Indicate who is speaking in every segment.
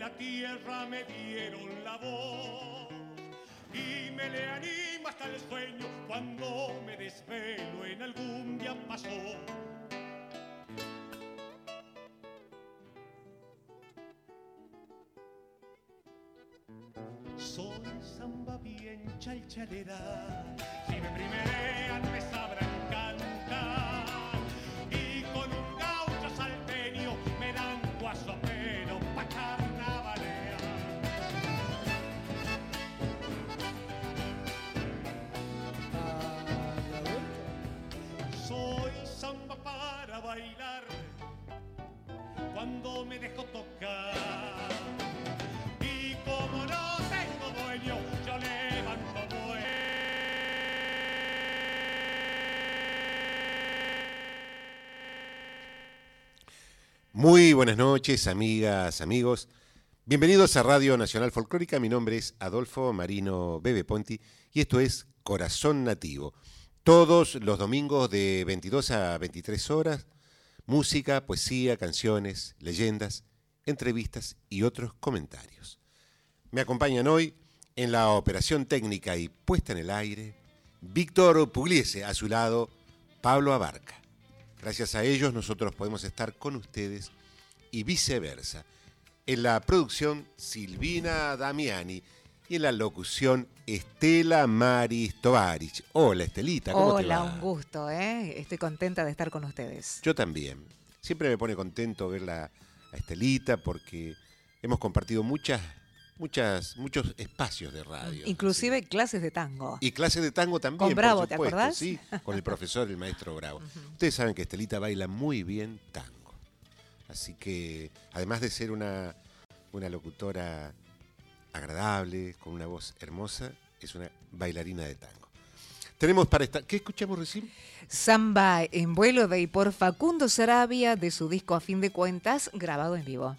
Speaker 1: La tierra me dieron la voz. Y me le animo hasta el sueño cuando me desvelo en algún día pasó. Soy samba bien chalchalera, si me primerean me sabrán
Speaker 2: Muy buenas noches, amigas, amigos. Bienvenidos a Radio Nacional Folclórica. Mi nombre es Adolfo Marino Bebe Ponti y esto es Corazón Nativo. Todos los domingos de 22 a 23 horas, música, poesía, canciones, leyendas, entrevistas y otros comentarios. Me acompañan hoy en la operación técnica y puesta en el aire Víctor Pugliese, a su lado Pablo Abarca. Gracias a ellos nosotros podemos estar con ustedes y viceversa. En la producción Silvina Damiani y en la locución Estela Maris Tovarich. Hola Estelita, ¿cómo te
Speaker 3: Hola,
Speaker 2: va?
Speaker 3: un gusto, ¿eh? Estoy contenta de estar con ustedes.
Speaker 2: Yo también. Siempre me pone contento verla a Estelita porque hemos compartido muchas, muchas, muchos espacios de radio.
Speaker 3: Inclusive clases de tango.
Speaker 2: Y clases de tango también.
Speaker 3: Con Bravo,
Speaker 2: por
Speaker 3: ¿te acordás?
Speaker 2: Sí, con el profesor, el maestro Bravo. Ustedes saben que Estelita baila muy bien tango. Así que, además de ser una, una locutora agradable, con una voz hermosa, es una bailarina de tango. Tenemos para esta. ¿Qué escuchamos recién?
Speaker 3: Samba en vuelo de y por Facundo Sarabia de su disco A fin de cuentas, grabado en vivo.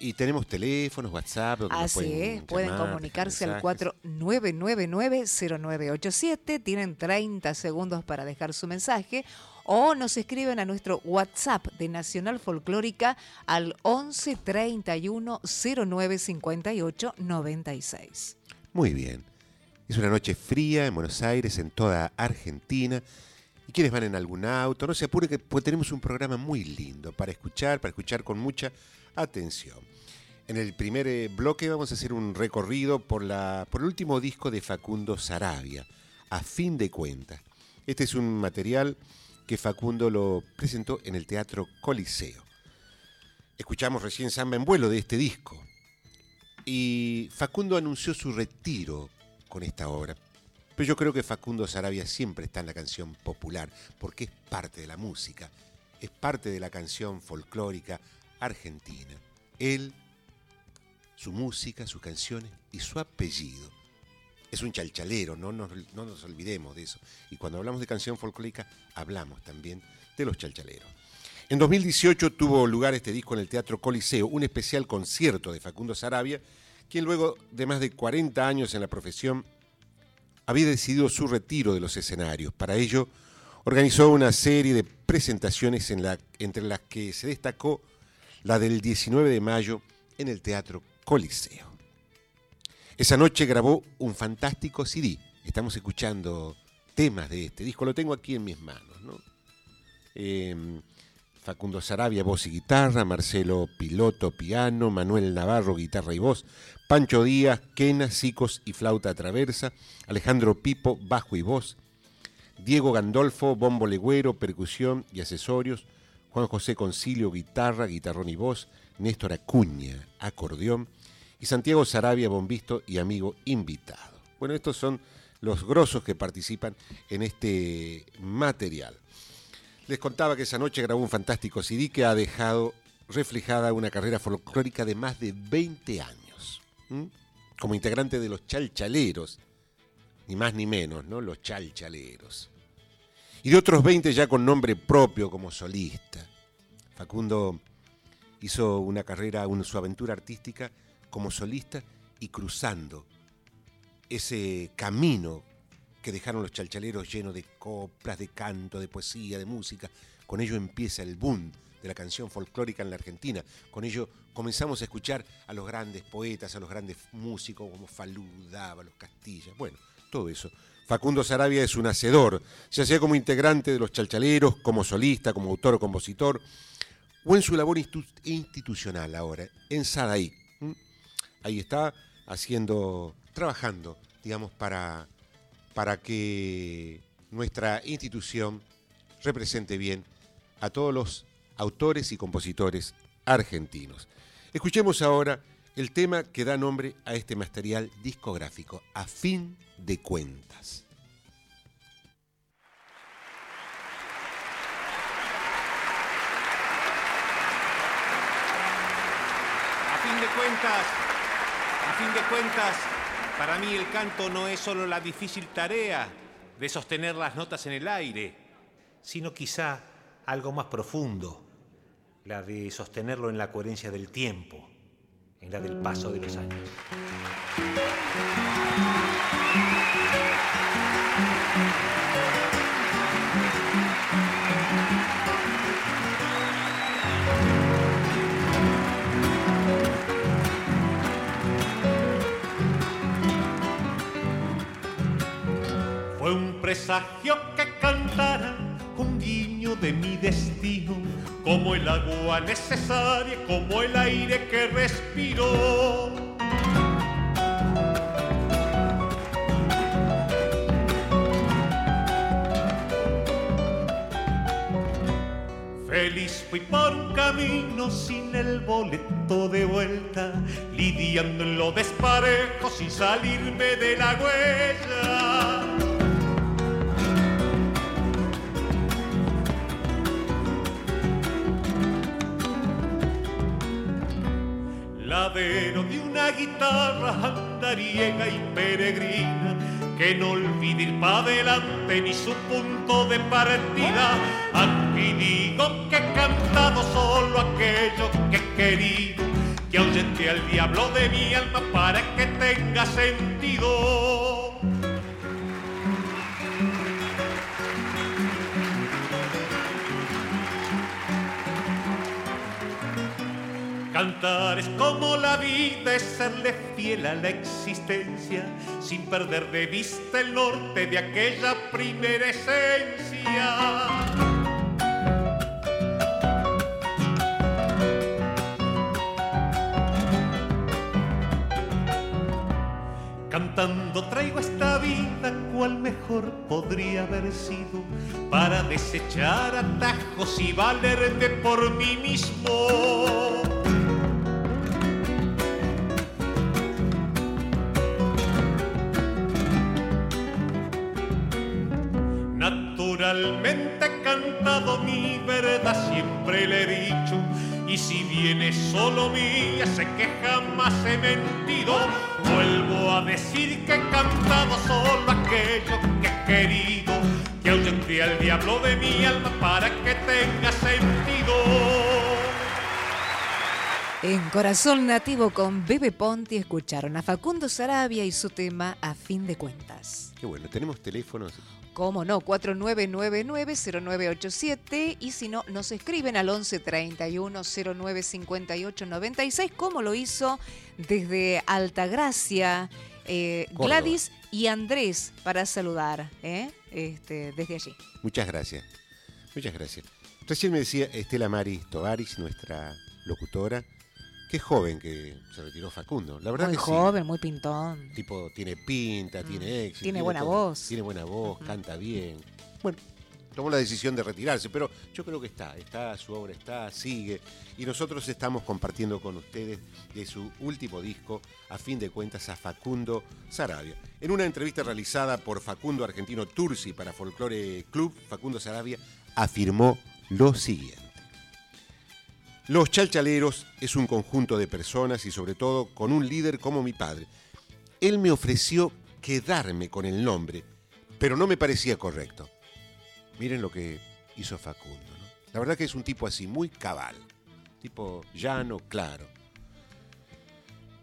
Speaker 2: Y tenemos teléfonos, WhatsApp.
Speaker 3: Así
Speaker 2: pueden,
Speaker 3: es, pueden
Speaker 2: llamar,
Speaker 3: comunicarse al
Speaker 2: mensajes.
Speaker 3: 4999-0987. Tienen 30 segundos para dejar su mensaje. O nos escriben a nuestro WhatsApp de Nacional Folclórica al 11 31 09 58 96.
Speaker 2: Muy bien. Es una noche fría en Buenos Aires, en toda Argentina. Y quienes van en algún auto, no se apure que pues, tenemos un programa muy lindo para escuchar, para escuchar con mucha atención. En el primer eh, bloque vamos a hacer un recorrido por, la, por el último disco de Facundo Sarabia, a fin de cuentas. Este es un material que Facundo lo presentó en el Teatro Coliseo. Escuchamos recién Samba en vuelo de este disco. y Facundo anunció su retiro con esta obra. Pero yo creo que Facundo Sarabia siempre está en la canción popular, porque es parte de la música, es parte de la canción folclórica argentina. Él, su música, sus canciones y su apellido. Es un chalchalero, no nos, no nos olvidemos de eso. Y cuando hablamos de canción folclórica, hablamos también de los chalchaleros. En 2018 tuvo lugar este disco en el Teatro Coliseo, un especial concierto de Facundo Sarabia, quien luego de más de 40 años en la profesión había decidido su retiro de los escenarios. Para ello, organizó una serie de presentaciones en la, entre las que se destacó la del 19 de mayo en el Teatro Coliseo. Esa noche grabó un fantástico CD. Estamos escuchando temas de este disco, lo tengo aquí en mis manos. ¿no? Eh, Facundo Sarabia, voz y guitarra, Marcelo Piloto, piano, Manuel Navarro, guitarra y voz, Pancho Díaz, quena, sicos y flauta traversa, Alejandro Pipo, bajo y voz, Diego Gandolfo, bombo legüero, percusión y accesorios, Juan José Concilio, guitarra, guitarrón y voz, Néstor Acuña, acordeón, y Santiago Sarabia, bombisto y amigo invitado. Bueno, estos son los grosos que participan en este material. Les contaba que esa noche grabó un fantástico CD que ha dejado reflejada una carrera folclórica de más de 20 años. Como integrante de los chalchaleros, ni más ni menos, ¿no? Los chalchaleros. Y de otros 20 ya con nombre propio como solista. Facundo hizo una carrera, una, su aventura artística como solista y cruzando ese camino que dejaron los chalchaleros lleno de coplas, de canto, de poesía, de música. Con ello empieza el boom de la canción folclórica en la Argentina. Con ello comenzamos a escuchar a los grandes poetas, a los grandes músicos como Falú, Dávalos, Castilla. Bueno, todo eso. Facundo Sarabia es un hacedor, ya sea como integrante de los chalchaleros, como solista, como autor compositor, o en su labor institu- institucional ahora, en Sadaí. Ahí está haciendo, trabajando, digamos, para, para que nuestra institución represente bien a todos los autores y compositores argentinos. Escuchemos ahora el tema que da nombre a este material discográfico, A fin de cuentas.
Speaker 4: A fin de cuentas, para mí el canto no es solo la difícil tarea de sostener las notas en el aire, sino quizá algo más profundo, la de sostenerlo en la coherencia del tiempo, en la del paso de los años.
Speaker 1: Presagio que cantara un guiño de mi destino, como el agua necesaria, como el aire que respiro. Feliz fui por un camino sin el boleto de vuelta, lidiando en lo desparejo sin salirme de la huella. De una guitarra andariega y peregrina que no olvide ir para adelante ni su punto de partida. Aquí digo que he cantado solo aquello que he querido, que ahuyente al diablo de mi alma para que tenga sentido. Cantar es como la vida, es serle fiel a la existencia, sin perder de vista el norte de aquella primera esencia. Cantando traigo esta vida cual mejor podría haber sido para desechar atajos y valerme por mí mismo. Realmente he cantado mi verdad, siempre le he dicho. Y si viene solo mía, sé que jamás he mentido. Vuelvo a decir que he cantado solo aquello que he querido. Que ahuyenté al diablo de mi alma para que tenga sentido.
Speaker 3: En Corazón Nativo con Bebe Ponti escucharon a Facundo Sarabia y su tema A fin de cuentas.
Speaker 2: Qué bueno, tenemos teléfonos.
Speaker 3: Cómo no, 4999-0987 y si no, nos escriben al 11 31 09 58 96 como lo hizo desde Altagracia eh. Gladys y Andrés para saludar ¿eh? este, desde allí.
Speaker 2: Muchas gracias. Muchas gracias. Recién me decía Estela Maris Tovaris, nuestra locutora, qué joven que se retiró Facundo. La verdad
Speaker 3: Muy
Speaker 2: que
Speaker 3: joven, muy pintón.
Speaker 2: Tipo, tiene pinta, tiene éxito.
Speaker 3: Tiene buena
Speaker 2: todo.
Speaker 3: voz.
Speaker 2: Tiene buena voz, canta bien. Bueno, tomó la decisión de retirarse, pero yo creo que está, está, su obra está, sigue. Y nosotros estamos compartiendo con ustedes de su último disco, a fin de cuentas, a Facundo Sarabia. En una entrevista realizada por Facundo Argentino Tursi para Folklore Club, Facundo Sarabia afirmó lo siguiente. Los Chalchaleros es un conjunto de personas y sobre todo con un líder como mi padre. Él me ofreció quedarme con el nombre, pero no me parecía correcto. Miren lo que hizo Facundo. La verdad que es un tipo así, muy cabal. Tipo llano, claro.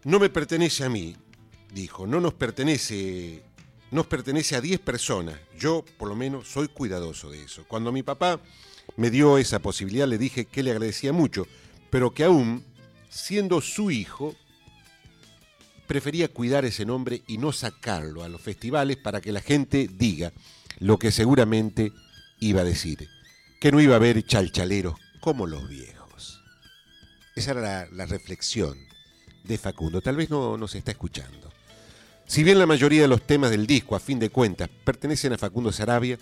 Speaker 2: No me pertenece a mí, dijo, no nos pertenece, nos pertenece a 10 personas. Yo, por lo menos, soy cuidadoso de eso. Cuando mi papá me dio esa posibilidad, le dije que le agradecía mucho, pero que aún, siendo su hijo, prefería cuidar ese nombre y no sacarlo a los festivales para que la gente diga lo que seguramente iba a decir, que no iba a haber chalchaleros como los viejos. Esa era la, reflexión de Facundo, tal vez no nos está escuchando. Si bien la mayoría de los temas del disco, a fin de cuentas, pertenecen a Facundo Sarabia,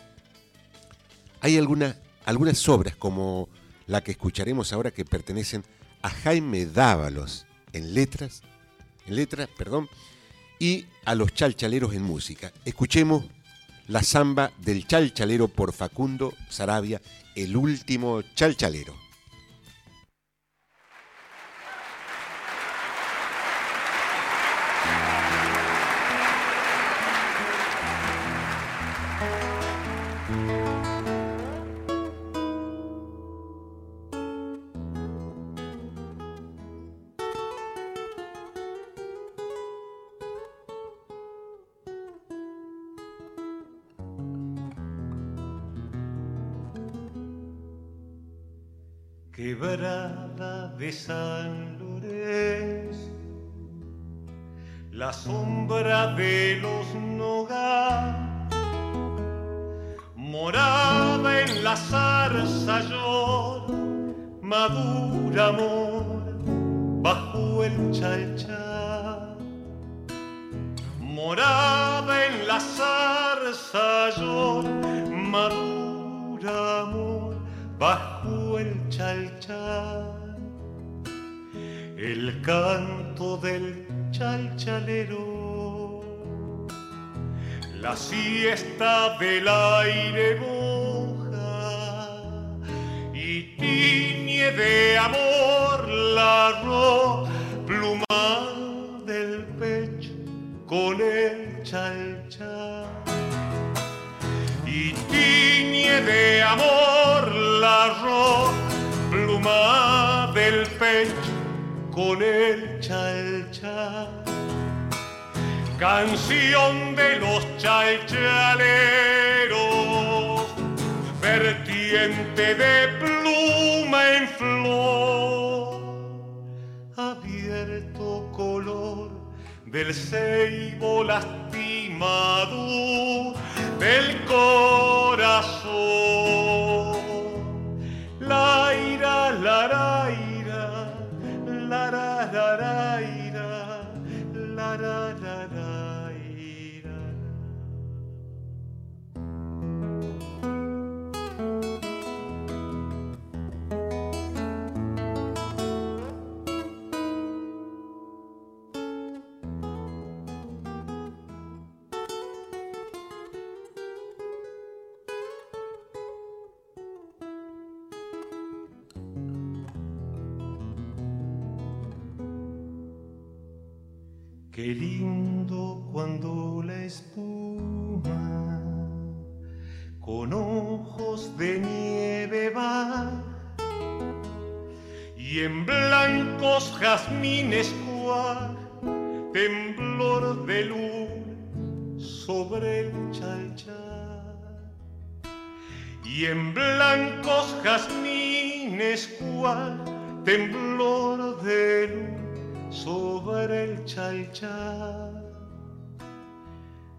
Speaker 2: hay alguna- algunas obras como la que escucharemos ahora que pertenecen a Jaime Dávalos en letras, en letras, perdón, y a los chalchaleros en música. Escuchemos la samba del chalchalero por Facundo Sarabia, el último chalchalero.
Speaker 1: Quebrada de San Lorenzo, la sombra de los nogal, morada en la zarza llora, madura amor siesta del aire del corazón.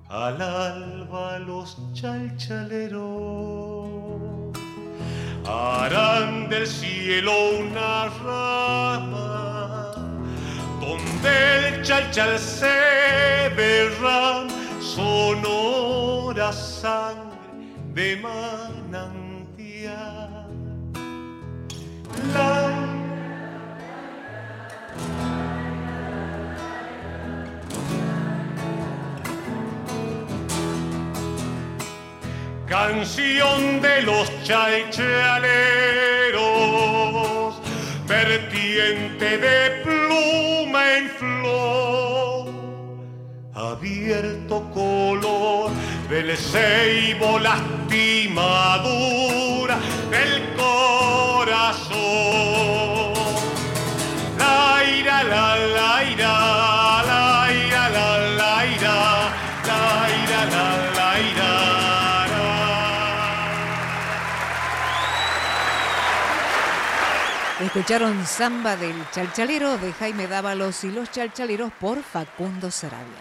Speaker 1: Al alba los chalchaleros harán del cielo una rama donde el chalchal se verán sonora sangre de manantial. La canción de los chalchaleros, vertiente de pluma en flor, abierto color del ceibo lastimadura del
Speaker 3: Escucharon Samba del Chalchalero de Jaime Dávalos y los Chalchaleros por Facundo Sarabia.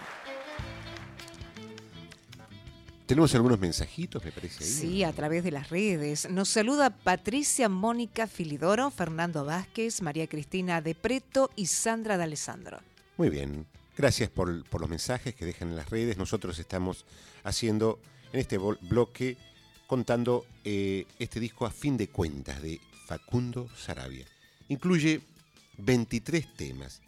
Speaker 2: Tenemos algunos mensajitos, me parece. Ahí.
Speaker 3: Sí, a través de las redes. Nos saluda Patricia Mónica Filidoro, Fernando Vázquez, María Cristina de Preto y Sandra de Alessandro.
Speaker 2: Muy bien. Gracias por, por los mensajes que dejan en las redes. Nosotros estamos haciendo en este bloque contando eh, este disco a fin de cuentas de Facundo Sarabia. Incluye 23 temas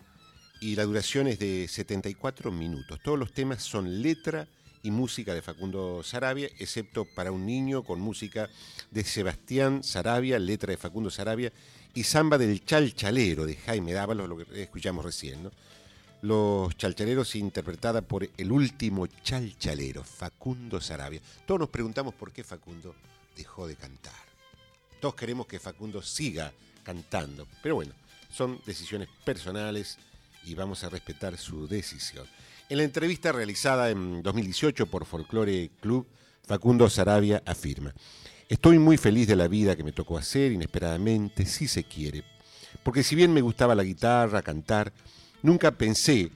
Speaker 2: y la duración es de 74 minutos. Todos los temas son letra y música de Facundo Sarabia, excepto para un niño con música de Sebastián Sarabia, letra de Facundo Sarabia, y Samba del Chalchalero de Jaime Dávalos, lo que escuchamos recién. ¿no? Los Chalchaleros interpretada por el último Chalchalero, Facundo Sarabia. Todos nos preguntamos por qué Facundo dejó de cantar. Todos queremos que Facundo siga cantando, pero bueno, son decisiones personales y vamos a respetar su decisión. En la entrevista realizada en 2018 por Folklore Club, Facundo Sarabia afirma, estoy muy feliz de la vida que me tocó hacer inesperadamente, si se quiere, porque si bien me gustaba la guitarra, cantar, nunca pensé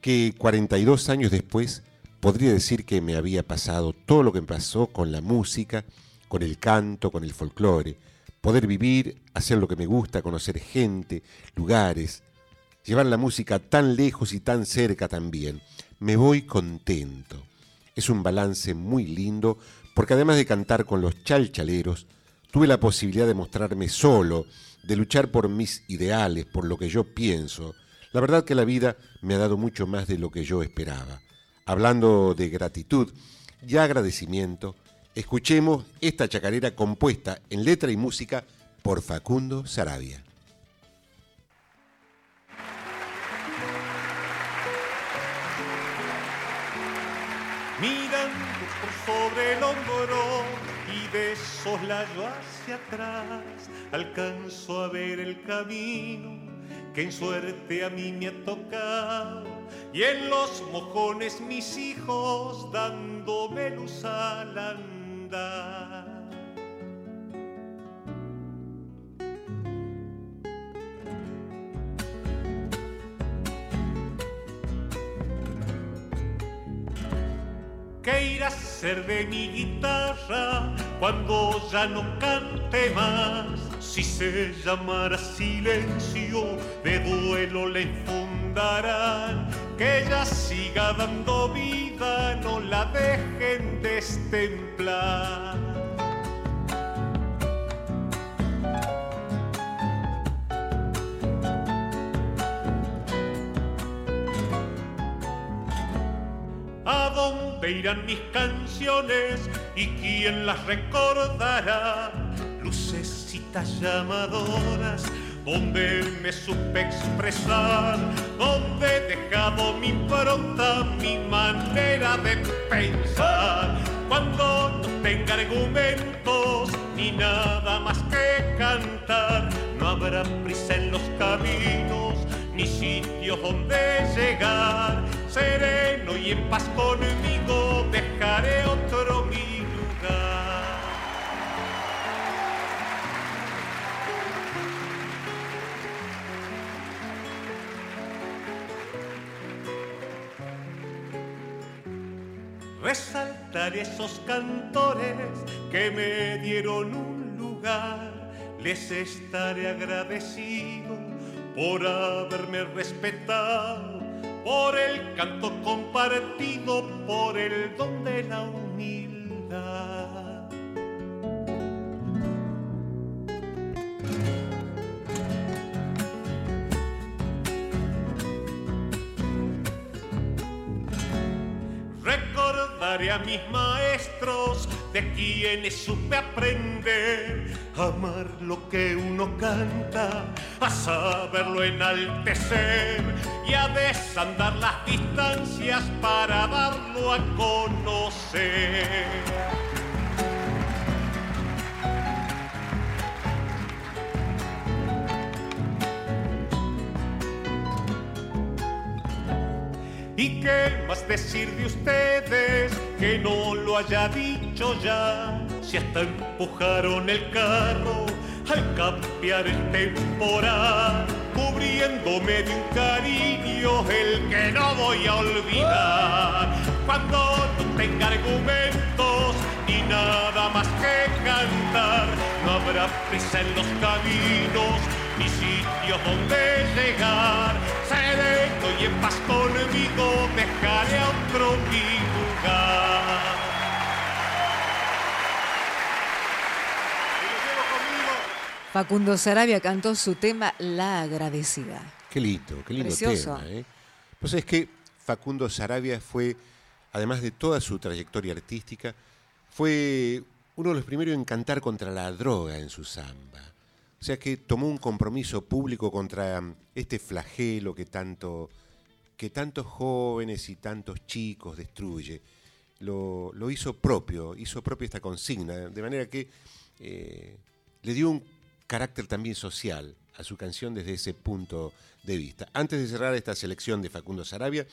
Speaker 2: que 42 años después podría decir que me había pasado todo lo que me pasó con la música, con el canto, con el folclore, poder vivir, hacer lo que me gusta, conocer gente, lugares, llevar la música tan lejos y tan cerca también. Me voy contento. Es un balance muy lindo porque además de cantar con los chalchaleros, tuve la posibilidad de mostrarme solo, de luchar por mis ideales, por lo que yo pienso. La verdad que la vida me ha dado mucho más de lo que yo esperaba. Hablando de gratitud y agradecimiento, escuchemos esta chacarera compuesta en letra y música por Facundo Sarabia.
Speaker 1: mirando por sobre el hombro y de soslayo hacia atrás alcanzo a ver el camino que en suerte a mí me ha tocado y en los mojones mis hijos dándome luz al andar. ¿Qué irá a ser de mi guitarra cuando ya no cante más? Si se llamara silencio, de duelo le infundarán. Que ella siga dando vida, no la dejen destemplar. Dónde irán mis canciones y quién las recordará? Lucecitas llamadoras donde me supe expresar, donde he dejado mi impronta, mi manera de pensar. Cuando no tenga argumentos ni nada más que cantar, no habrá prisa en los caminos ni sitios donde llegar. Sereno y en paz conmigo dejaré otro mi lugar. Resaltaré esos cantores que me dieron un lugar, les estaré agradecido por haberme respetado, por el canto compartido, por el don de la humildad. Recordaré a mis maestros de quienes supe aprender amar lo que uno canta, a saberlo enaltecer y a desandar las distancias para darlo a conocer. ¿Y qué más decir de ustedes que no lo haya dicho ya? Si hasta empujaron el carro al cambiar el temporal, cubriéndome de un cariño el que no voy a olvidar. Cuando no tenga argumentos ni nada más que cantar, no habrá prisa en los caminos ni sitios donde llegar. Y en paz conmigo dejaré a otro mi lugar.
Speaker 3: Facundo Sarabia cantó su tema La agradecida.
Speaker 2: Qué lindo, qué lindo
Speaker 3: Precioso.
Speaker 2: tema. ¿eh? Pues es que Facundo Sarabia fue, además de toda su trayectoria artística, fue uno de los primeros en cantar contra la droga en su samba. O sea que tomó un compromiso público contra mm, este flagelo que tanto que tantos jóvenes y tantos chicos destruye. Lo, hizo propio, hizo propia esta consigna, de manera que eh, le dio un carácter también social a su canción desde ese punto de vista. Antes de cerrar esta selección de Facundo Sarabia,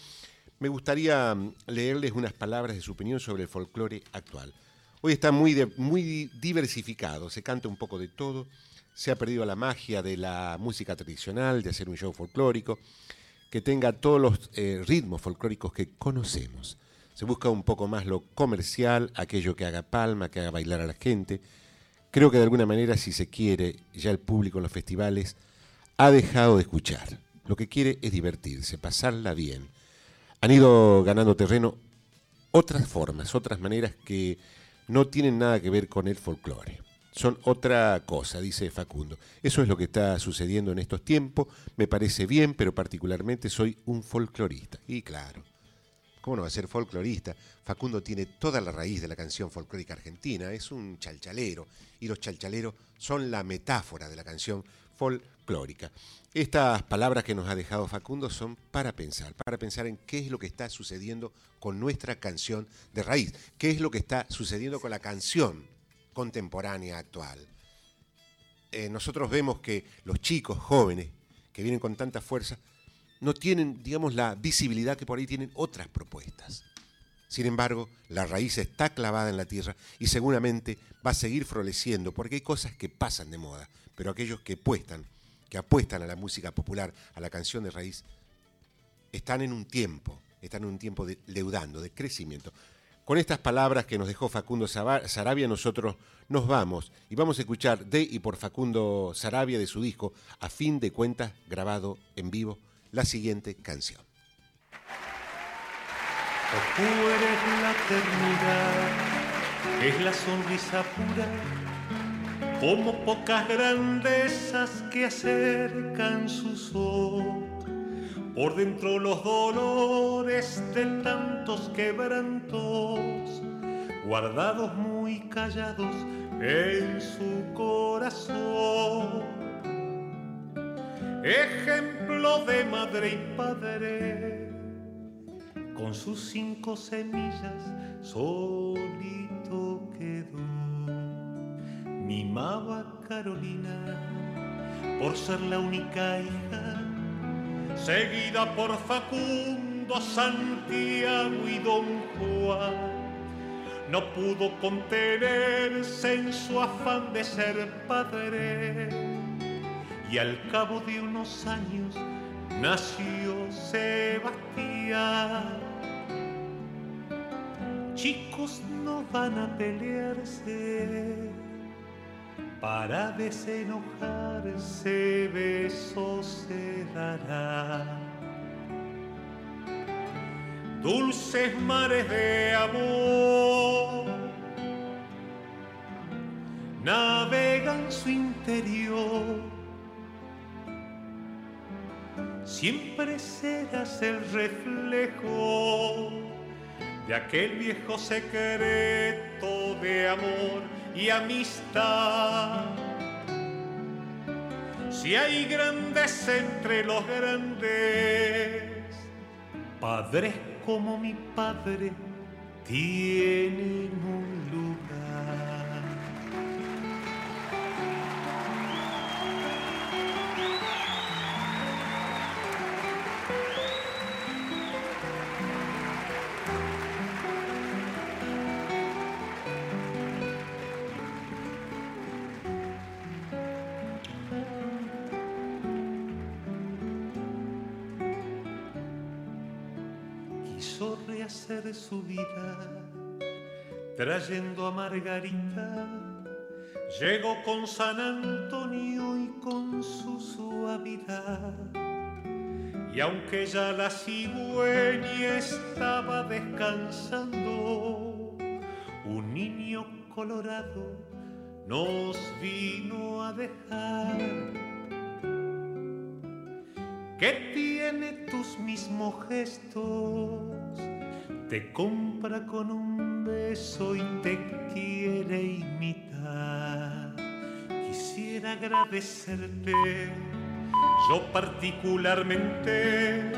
Speaker 2: me gustaría mm, leerles unas palabras de su opinión sobre el folclore actual. Hoy está muy, muy diversificado, se canta un poco de todo, se ha perdido la magia de la música tradicional, de hacer un show folclórico, que tenga todos los eh, ritmos folclóricos que conocemos. Se busca un poco más lo comercial, aquello que haga palma, que haga bailar a la gente. Creo que de alguna manera, si se quiere, ya el público en los festivales ha dejado de escuchar. Lo que quiere es divertirse, pasarla bien. Han ido ganando terreno otras formas, otras maneras que no tienen nada que ver con el folclore. Son otra cosa, dice Facundo. Eso es lo que está sucediendo en estos tiempos. Me parece bien, pero particularmente soy un folclorista. Y claro, ¿cómo no va a ser folclorista? Facundo tiene toda la raíz de la canción folclórica argentina. Es un chalchalero. Y los chalchaleros son la metáfora de la canción folclórica. Estas palabras que nos ha dejado Facundo son para pensar, para pensar en qué es lo que está sucediendo con nuestra canción de raíz, qué es lo que está sucediendo con la canción contemporánea actual. Eh, nosotros vemos que los chicos jóvenes que vienen con tanta fuerza no tienen, digamos, la visibilidad que por ahí tienen otras propuestas. Sin embargo, la raíz está clavada en la tierra y seguramente va a seguir floreciendo porque hay cosas que pasan de moda, pero aquellos que apuestan, a la música popular, a la canción de raíz, están en un tiempo, están en un tiempo de de crecimiento. Con estas palabras que nos dejó Facundo Sarabia, nosotros nos vamos y vamos a escuchar de y por Facundo Sarabia de su disco, a fin de cuentas, grabado en vivo, la siguiente canción.
Speaker 1: Tú eres la eternidad, es la sonrisa pura, como pocas grandezas que acercan su sol. Por dentro los dolores de tantos quebrantos, guardados muy callados en su corazón. ejemplo de madre y padre, con sus cinco semillas solito quedó. Mimaba a Carolina por ser la única hija, seguida por Facundo, Santiago y Don Juan. No pudo contenerse en su afán de ser padre y al cabo de unos años nació Sebastián. Chicos no van a pelearse para desenojarse, besos se dará. Dulces mares de amor navegan su interior. Siempre serás el reflejo de aquel viejo secreto de amor y amistad. Si hay grandes entre los grandes, padres como mi padre tienen un lugar. Su vida, trayendo a Margarita. Llegó con San Antonio y con su suavidad. Y aunque ya la cigüeña estaba descansando, un niño colorado nos vino a dejar que tiene tus mismos gestos, te compra con un beso y te quiere imitar. Quisiera agradecerte, yo particularmente,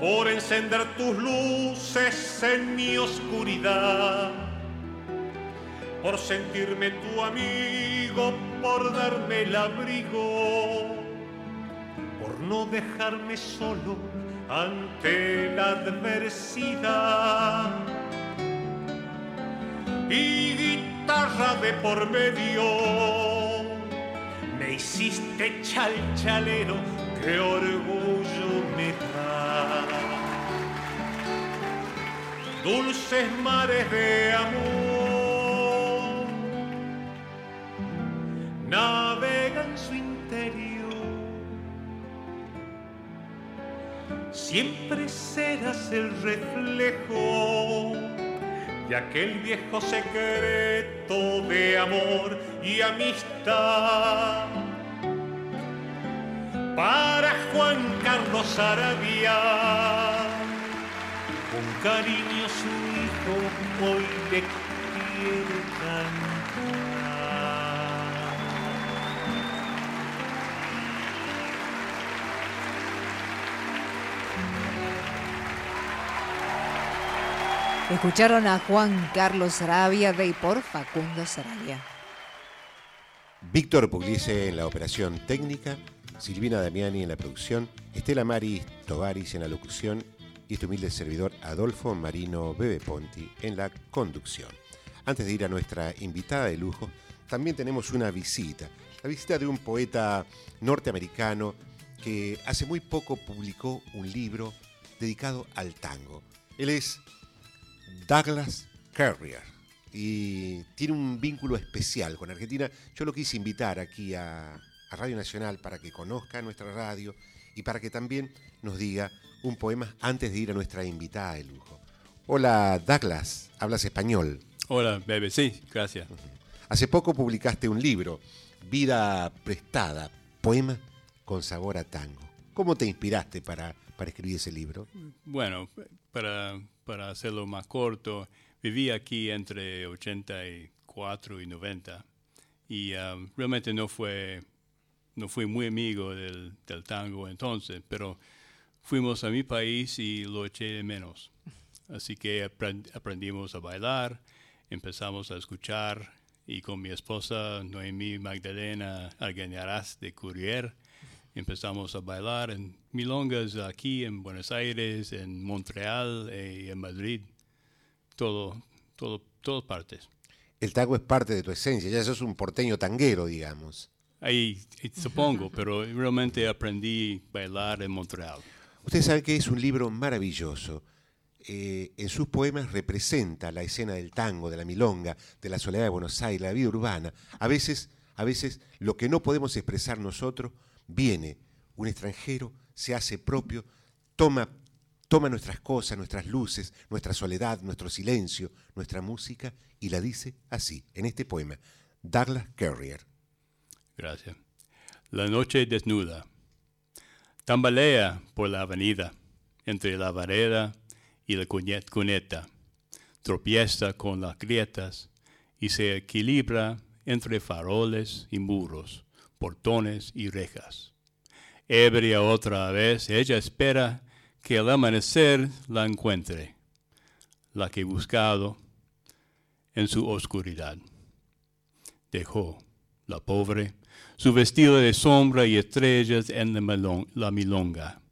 Speaker 1: por encender tus luces en mi oscuridad, por sentirme tu amigo, por darme el abrigo por no dejarme solo ante la adversidad. Y guitarra de por medio, me hiciste chalchalero, qué orgullo me da. Dulces mares de amor, navegan siempre serás el reflejo de aquel viejo secreto de amor y amistad. Para Juan Carlos Arabia, con cariño su hijo hoy le quiere cantar.
Speaker 3: Escucharon a Juan Carlos Sarabia de y por Facundo Sarabia.
Speaker 2: Víctor Pugliese en la operación técnica, Silvina Damiani en la producción, Estela Maris Tovaris en la locución y este humilde servidor Adolfo Marino Bebe Ponti en la conducción. Antes de ir a nuestra invitada de lujo, también tenemos una visita, la visita de un poeta norteamericano que hace muy poco publicó un libro dedicado al tango. Él es Douglas Carrier y tiene un vínculo especial con Argentina. Yo lo quise invitar aquí a, a, Radio Nacional para que conozca nuestra radio y para que también nos diga un poema antes de ir a nuestra invitada de lujo. Hola Douglas, hablas español.
Speaker 5: Hola, bebé, sí, gracias.
Speaker 2: Hace poco publicaste un libro, Vida Prestada, poema con sabor a tango. ¿Cómo te inspiraste para, para escribir ese libro?
Speaker 5: Bueno, para, para hacerlo más corto, viví aquí entre 84 y 90 y um, realmente no fue no fui muy amigo del, tango entonces, pero fuimos a mi país y lo eché de menos. Así que aprend- aprendimos a bailar, empezamos a escuchar y con mi esposa Noemí Magdalena Argueñarás de Courier empezamos a bailar en milongas aquí en Buenos Aires, en Montreal y en Madrid, todo, todo, todas partes.
Speaker 2: El tango es parte de tu esencia, ya sos un porteño tanguero, digamos.
Speaker 5: Ahí eh, supongo, pero realmente aprendí a bailar en Montreal.
Speaker 2: Usted sabe que es un libro maravilloso. Eh, en sus poemas representa la escena del tango, de la milonga, de la soledad de Buenos Aires, la vida urbana. A veces, a veces lo que no podemos expresar nosotros viene un extranjero, se hace propio, toma, toma nuestras cosas, nuestras luces, nuestra soledad, nuestro silencio, nuestra música y la dice así, en este poema, Douglas Carrier.
Speaker 5: Gracias. La noche desnuda. Tambalea por la avenida, entre la vareda y la cuneta. Tropieza con las grietas y se equilibra entre faroles y muros, portones y rejas. Ebria otra vez, ella espera que el amanecer la encuentre, la que buscado en su oscuridad. Dejó, la pobre, su vestido de sombra y estrellas en la milonga,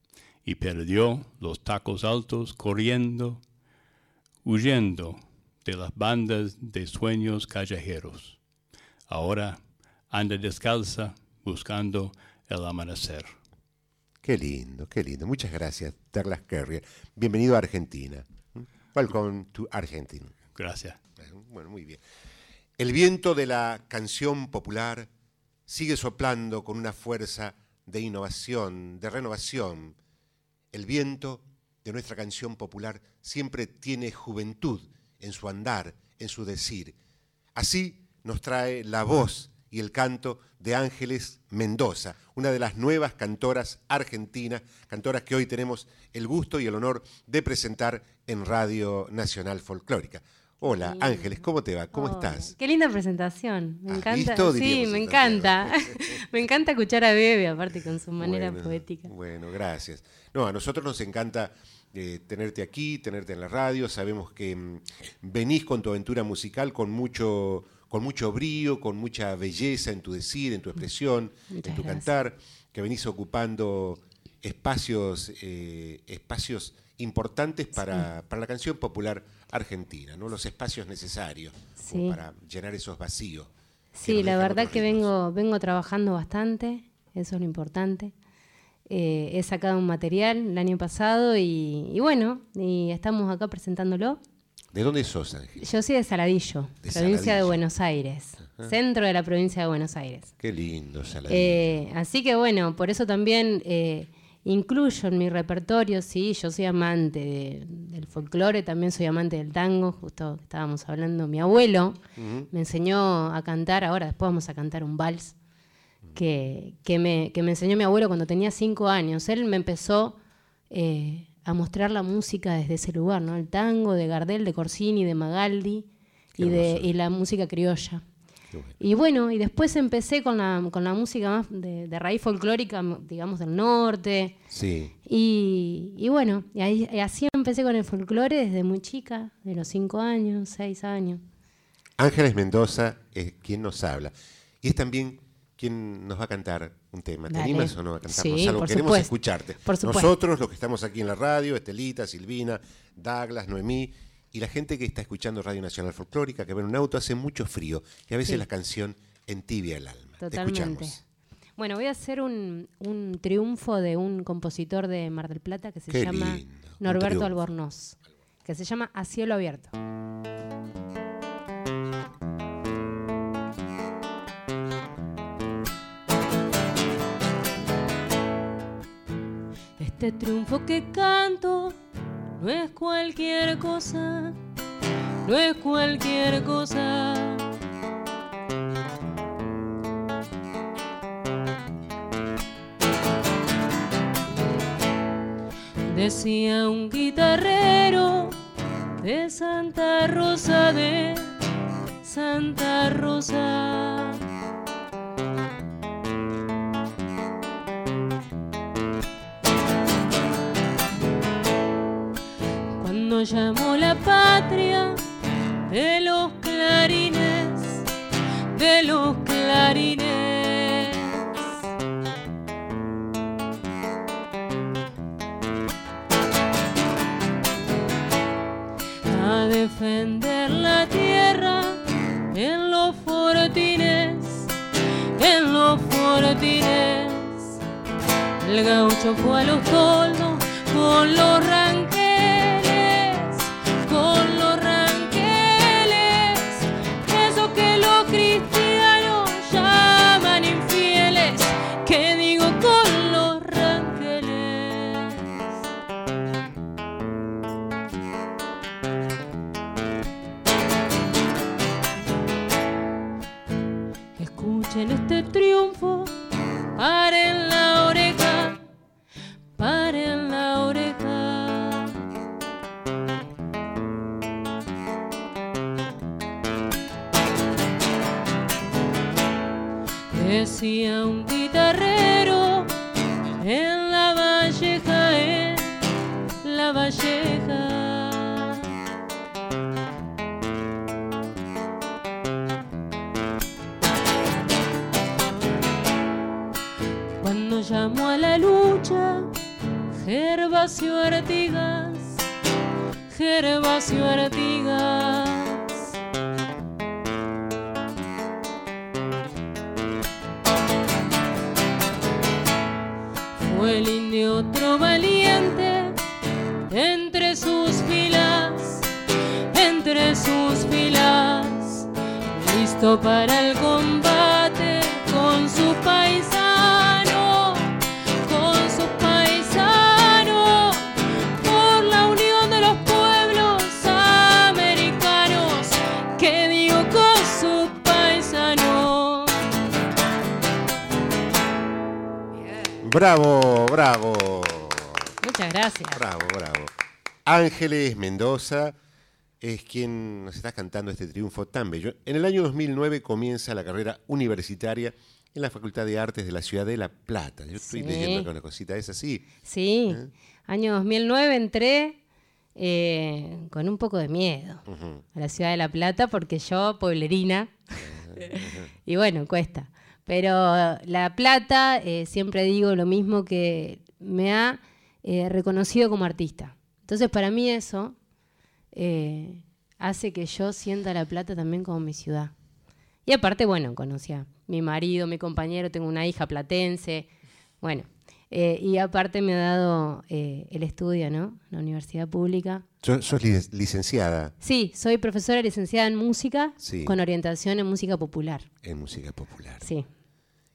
Speaker 5: y perdió los tacos altos corriendo, huyendo de las bandas de sueños callejeros. Ahora anda descalza buscando el amanecer.
Speaker 2: Qué lindo, qué lindo. Muchas gracias, Douglas Carrier. Bienvenido a Argentina. Welcome to Argentina.
Speaker 5: Gracias.
Speaker 2: Bueno, muy bien. El viento de la canción popular sigue soplando con una fuerza de innovación, de renovación. El viento de nuestra canción popular siempre tiene juventud en su andar, en su decir. Así nos trae la voz y el canto de Ángeles Mendoza, una de las nuevas cantoras argentinas, cantoras que hoy tenemos el gusto y el honor de presentar en Radio Nacional Folclórica. Hola. Ángeles, ¿cómo te va? ¿Cómo
Speaker 6: Hola.
Speaker 2: estás?
Speaker 6: Qué linda presentación. Me
Speaker 2: ¿Has
Speaker 6: encanta.
Speaker 2: visto?
Speaker 6: Sí, me
Speaker 2: en
Speaker 6: encanta. me encanta escuchar a Bebe, aparte con su manera
Speaker 2: Bueno,
Speaker 6: poética.
Speaker 2: Bueno, gracias. No, a nosotros nos encanta eh, tenerte aquí, tenerte en la radio. Sabemos que mm, venís con tu aventura musical con mucho, con mucho brío, con mucha belleza en tu decir, en tu expresión,
Speaker 6: Muchas
Speaker 2: en tu
Speaker 6: gracias.
Speaker 2: cantar, que venís ocupando espacios, eh, espacios importantes para, para la canción popular argentina, ¿no? Los espacios necesarios
Speaker 6: Sí.
Speaker 2: para llenar esos vacíos.
Speaker 6: Sí, la verdad que vengo, vengo trabajando bastante, eso es lo importante. Eh, he sacado un material el año pasado y, y bueno, y estamos acá presentándolo.
Speaker 2: ¿De dónde sos, Ángel?
Speaker 6: Yo soy de Saladillo,
Speaker 2: De
Speaker 6: provincia de. Buenos Aires, centro de la provincia de Buenos Aires.
Speaker 2: Qué lindo, Saladillo.
Speaker 6: Eh, así que bueno, por eso también eh, incluyo en mi repertorio, sí, yo soy amante de- del folclore, también soy amante del tango, justo estábamos hablando, mi abuelo me enseñó a cantar, ahora después vamos a cantar un vals, que, que me, que me enseñó mi abuelo cuando tenía cinco años. Él me empezó eh, a mostrar la música desde ese lugar, ¿no? El tango de Gardel, de Corsini, de Magaldi y, de, y la música criolla.
Speaker 2: Bueno.
Speaker 6: Y bueno, y después empecé con la, con la música más de, de raíz folclórica, digamos, del norte.
Speaker 2: Sí.
Speaker 6: Y, y bueno, y, ahí- y así empecé con el folclore desde muy chica, de los cinco años, seis años.
Speaker 2: Ángeles Mendoza es quien nos habla. Y es también quien nos va a cantar un tema. ¿Te
Speaker 6: Dale.
Speaker 2: animas o no a cantarnos
Speaker 6: Sí,
Speaker 2: algo?
Speaker 6: por
Speaker 2: Queremos
Speaker 6: supuesto.
Speaker 2: escucharte.
Speaker 6: Por supuesto.
Speaker 2: Nosotros, los que estamos aquí en la radio, Estelita, Silvina, Douglas, Noemí, y la gente que está escuchando Radio Nacional Folclórica, que va en un auto, hace mucho frío. Y a veces
Speaker 6: Sí.
Speaker 2: la canción entibia el alma. Te
Speaker 6: Totalmente.
Speaker 2: escuchamos.
Speaker 6: Bueno, voy a hacer un, un triunfo de un compositor de Mar del Plata que se
Speaker 2: Qué
Speaker 6: llama
Speaker 2: lindo,
Speaker 6: Norberto. Albornoz, que se llama A Cielo Abierto. Este triunfo que canto no es cualquier cosa, no es cualquier cosa. Decía un guitarrero de Santa Rosa de Santa Rosa. Llamó la patria de los clarines, de los clarines. A defender la tierra en los fortines, en los fortines. El gaucho fue a los toldos con los ranqueles, Gervasio Artigas, Gervasio Artigas.
Speaker 2: Ángeles Mendoza es quien nos está cantando este triunfo tan bello. En el año 2009 comienza la carrera universitaria en la Facultad de Artes de la Ciudad de La Plata. Yo estoy
Speaker 6: Sí.
Speaker 2: leyendo acá una cosita, es así.
Speaker 6: Sí,
Speaker 2: ¿Eh?
Speaker 6: año 2009 entré eh, con un poco de miedo a la ciudad de La Plata porque yo, pueblerina, y bueno, cuesta. Pero La Plata, eh, siempre digo lo mismo que me ha reconocido como artista. Entonces, para mí eso eh, hace que yo sienta La Plata también como mi ciudad. Y aparte, bueno, conocí a mi marido, mi compañero, tengo una hija platense. Bueno, eh, y aparte me ha dado eh, el estudio, ¿no? La universidad pública.
Speaker 2: So- Sos lic- licenciada
Speaker 6: Sí, soy profesora licenciada en música
Speaker 2: Sí.
Speaker 6: con orientación en música popular.
Speaker 2: en música popular.
Speaker 6: Sí,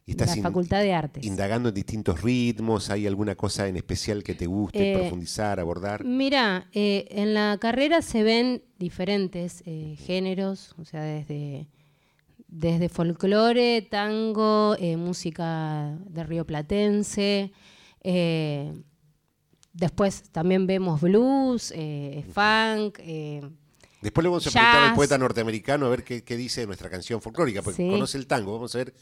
Speaker 2: Y
Speaker 6: la Facultad de Artes.
Speaker 2: indagando en distintos ritmos. ¿Hay alguna cosa en especial que te guste
Speaker 6: Eh,
Speaker 2: profundizar, abordar?
Speaker 6: Mira, eh, en la carrera se ven diferentes eh, géneros, o sea, desde, desde folclore, tango, música de Río Platense. después también vemos blues, funk.
Speaker 2: Después le vamos a preguntar al poeta norteamericano a ver qué, qué dice de nuestra canción folclórica, porque
Speaker 6: Sí.
Speaker 2: conoce el tango. Vamos a ver.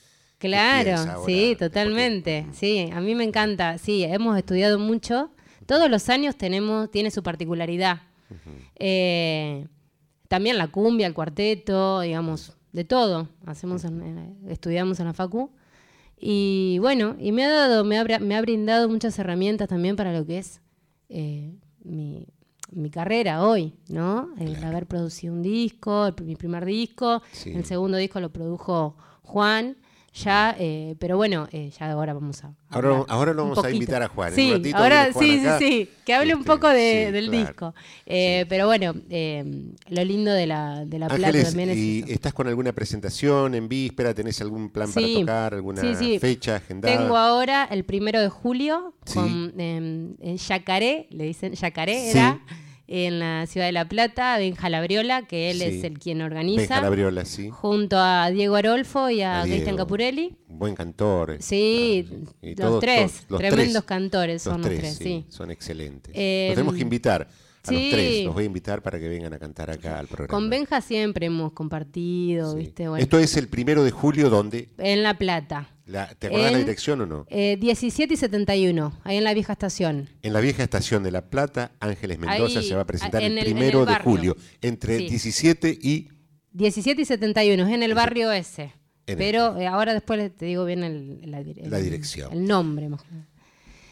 Speaker 6: Claro, sí,
Speaker 2: Porque-
Speaker 6: totalmente. Sí, a mí me encanta. Sí, hemos estudiado mucho. Todos los años tenemos, tiene su particularidad. Eh, también la cumbia, el cuarteto, digamos, de todo. Hacemos, en- estudiamos en la facu. Y bueno, y me ha dado, me ha, bra- me ha brindado muchas herramientas también para lo que es eh, mi, mi carrera hoy, ¿no? El haber producido un disco, el- mi primer disco,
Speaker 2: Sí.
Speaker 6: el segundo disco lo produjo Juan, ya, eh, pero bueno, eh, ya ahora vamos a.
Speaker 2: Ahora- ahora lo vamos a invitar a Juan.
Speaker 6: Sí,
Speaker 2: un ratito
Speaker 6: ahora
Speaker 2: Juan
Speaker 6: sí,
Speaker 2: acá.
Speaker 6: sí, sí, que hable un
Speaker 2: Este,
Speaker 6: poco de-
Speaker 2: sí,
Speaker 6: del
Speaker 2: claro.
Speaker 6: disco. Eh, Pero bueno, eh, lo lindo de la, de la Plata
Speaker 2: Ángeles,
Speaker 6: también es
Speaker 2: ¿y
Speaker 6: eso.
Speaker 2: estás con alguna presentación en víspera? ¿Tenés algún plan para tocar? ¿Alguna fecha agendada?
Speaker 6: Tengo ahora el primero de julio con em, en Yacaré, le dicen Yacaré,
Speaker 2: Sí.
Speaker 6: era en la ciudad de La Plata, Benja Labriola, que él
Speaker 2: Sí.
Speaker 6: es el quien
Speaker 2: Benja
Speaker 6: organiza,
Speaker 2: Labriola, sí.
Speaker 6: junto a Diego Arolfo y a,
Speaker 2: A
Speaker 6: Cristian. Capurelli.
Speaker 2: Buen cantor.
Speaker 6: Sí,
Speaker 2: Ah,
Speaker 6: los
Speaker 2: todos-
Speaker 6: tres,
Speaker 2: todos- los
Speaker 6: tremendos
Speaker 2: tres.
Speaker 6: cantores son los tres, sí.
Speaker 2: Son excelentes.
Speaker 6: Eh,
Speaker 2: Los tenemos que invitar
Speaker 7: A los
Speaker 6: Sí.
Speaker 7: tres los voy a invitar para que vengan a cantar acá al programa.
Speaker 6: Con Benja siempre hemos compartido,
Speaker 7: Sí.
Speaker 6: ¿viste? Bueno,
Speaker 7: Esto es el primero de julio, donde
Speaker 6: en La Plata.
Speaker 7: la, ¿Te acordás la
Speaker 6: En-
Speaker 7: dirección o no?
Speaker 6: Eh, 17 y 71, ahí en la vieja estación.
Speaker 7: En la vieja estación de La Plata, Ángeles Mendoza
Speaker 6: Ahí,
Speaker 7: se va a presentar
Speaker 6: en
Speaker 7: el
Speaker 6: el-
Speaker 7: primero
Speaker 6: el
Speaker 7: de julio, entre
Speaker 6: Sí.
Speaker 7: 17 y
Speaker 6: 17 y 71, es en el barrio ese. Pero eh, ahora después te digo bien el, la,
Speaker 7: La dirección.
Speaker 6: El nombre. mejor.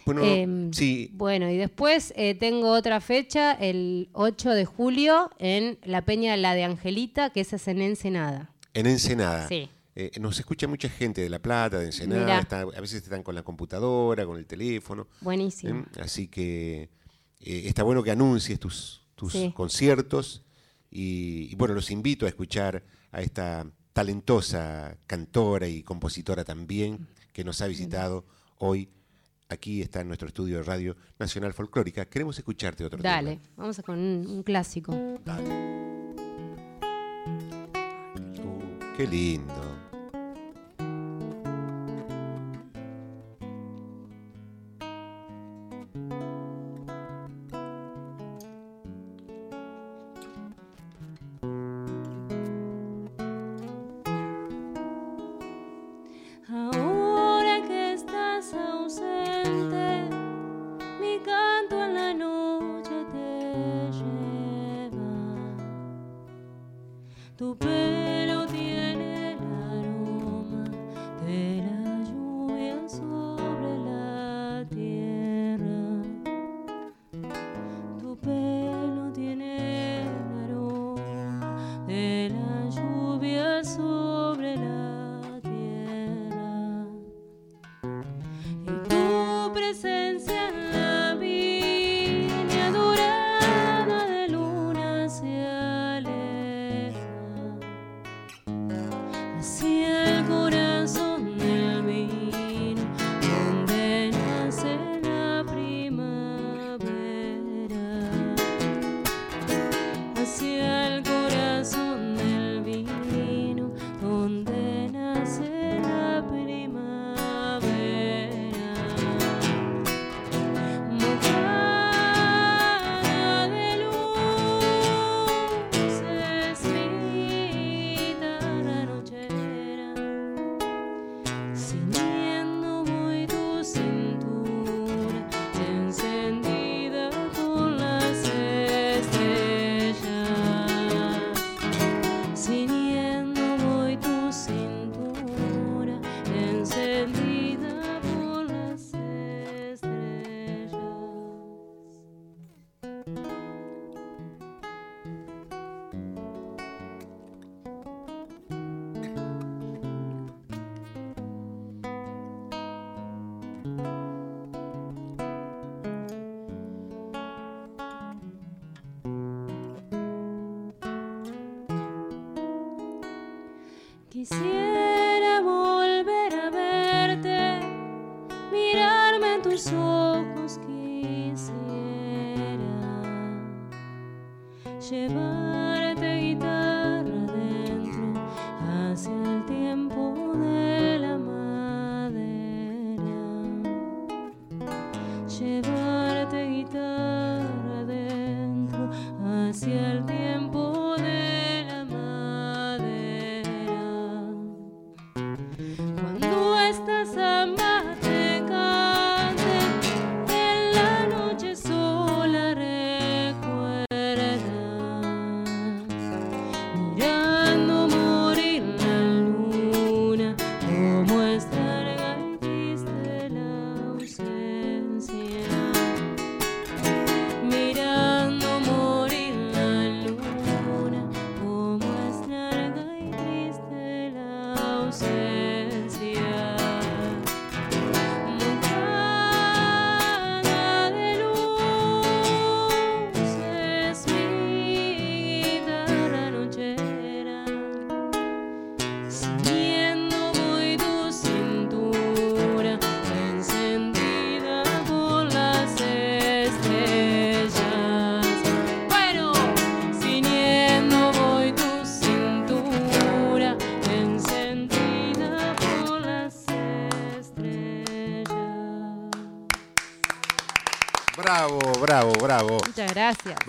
Speaker 7: Bueno,
Speaker 6: Em,
Speaker 7: sí,
Speaker 6: Bueno, y después eh, tengo otra fecha, el 8 de julio, en la Peña La de Angelita, que esa es en Ensenada.
Speaker 7: en Ensenada.
Speaker 6: Sí.
Speaker 7: Eh, nos escucha mucha gente de La Plata, de Ensenada,
Speaker 6: Mirá.
Speaker 7: está- a veces están con la computadora, con el teléfono.
Speaker 6: Buenísimo.
Speaker 7: ¿eh? Así que está bueno que anuncies tus, tus
Speaker 6: Sí.
Speaker 7: conciertos y, y, bueno, los invito a escuchar a esta talentosa cantora y compositora también que nos ha visitado hoy. Aquí está en nuestro estudio de Radio Nacional Folclórica. Queremos escucharte otro
Speaker 6: Dale,
Speaker 7: tema.
Speaker 6: vamos a con un, un clásico.
Speaker 7: Dale. Uh, qué lindo.